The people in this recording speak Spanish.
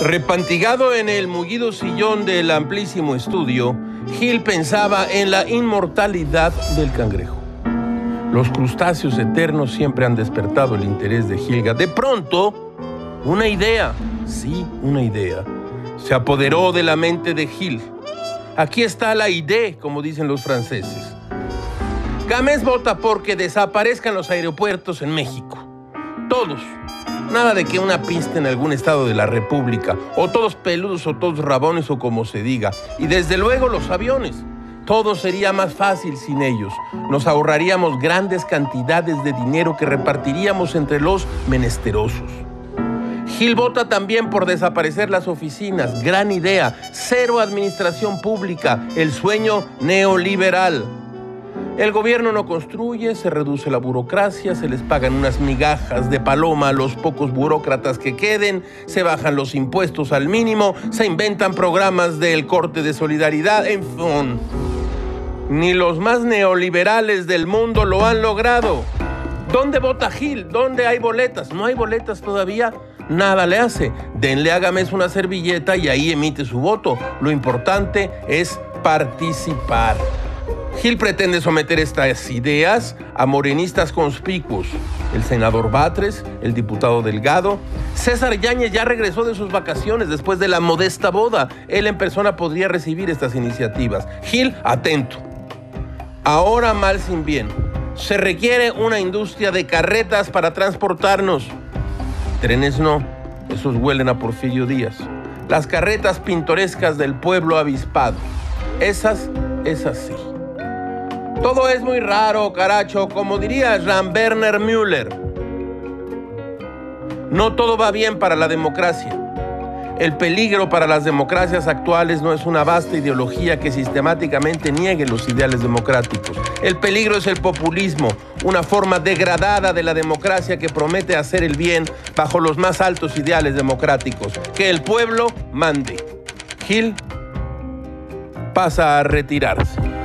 Repantigado en el mullido sillón del amplísimo estudio, Gil pensaba en la inmortalidad del cangrejo. Los crustáceos eternos siempre han despertado el interés de Gilga. De pronto, una idea, sí, una idea, se apoderó de la mente de Gil. Aquí está la idea, como dicen los franceses. Gámez vota porque desaparezcan los aeropuertos en México. Todos. Nada de que una pista en algún estado de la República, o todos peludos o todos rabones o como se diga. Y desde luego los aviones. Todo sería más fácil sin ellos. Nos ahorraríamos grandes cantidades de dinero que repartiríamos entre los menesterosos. Gil vota también por desaparecer las oficinas. Gran idea. Cero administración pública. El sueño neoliberal. El gobierno no construye, se reduce la burocracia, se les pagan unas migajas de paloma a los pocos burócratas que queden, se bajan los impuestos al mínimo, se inventan programas del corte de solidaridad, en fin. Ni los más neoliberales del mundo lo han logrado. ¿Dónde vota Gil? ¿Dónde hay boletas? ¿No hay boletas todavía? Nada le hace. Denle a Gámez una servilleta y ahí emite su voto. Lo importante es participar. Gil pretende someter estas ideas a morenistas conspicuos. El senador Batres, el diputado Delgado. César Yáñez ya regresó de sus vacaciones después de la modesta boda. Él en persona podría recibir estas iniciativas. Gil, atento. Ahora mal sin bien. Se requiere una industria de carretas para transportarnos. Trenes no, esos huelen a Porfirio Díaz. Las carretas pintorescas del pueblo avispado. Esas, esas sí. Todo es muy raro, caracho, como diría Jean Werner Müller. No todo va bien para la democracia. El peligro para las democracias actuales no es una vasta ideología que sistemáticamente niegue los ideales democráticos. El peligro es el populismo, una forma degradada de la democracia que promete hacer el bien bajo los más altos ideales democráticos. Que el pueblo mande. Gil pasa a retirarse.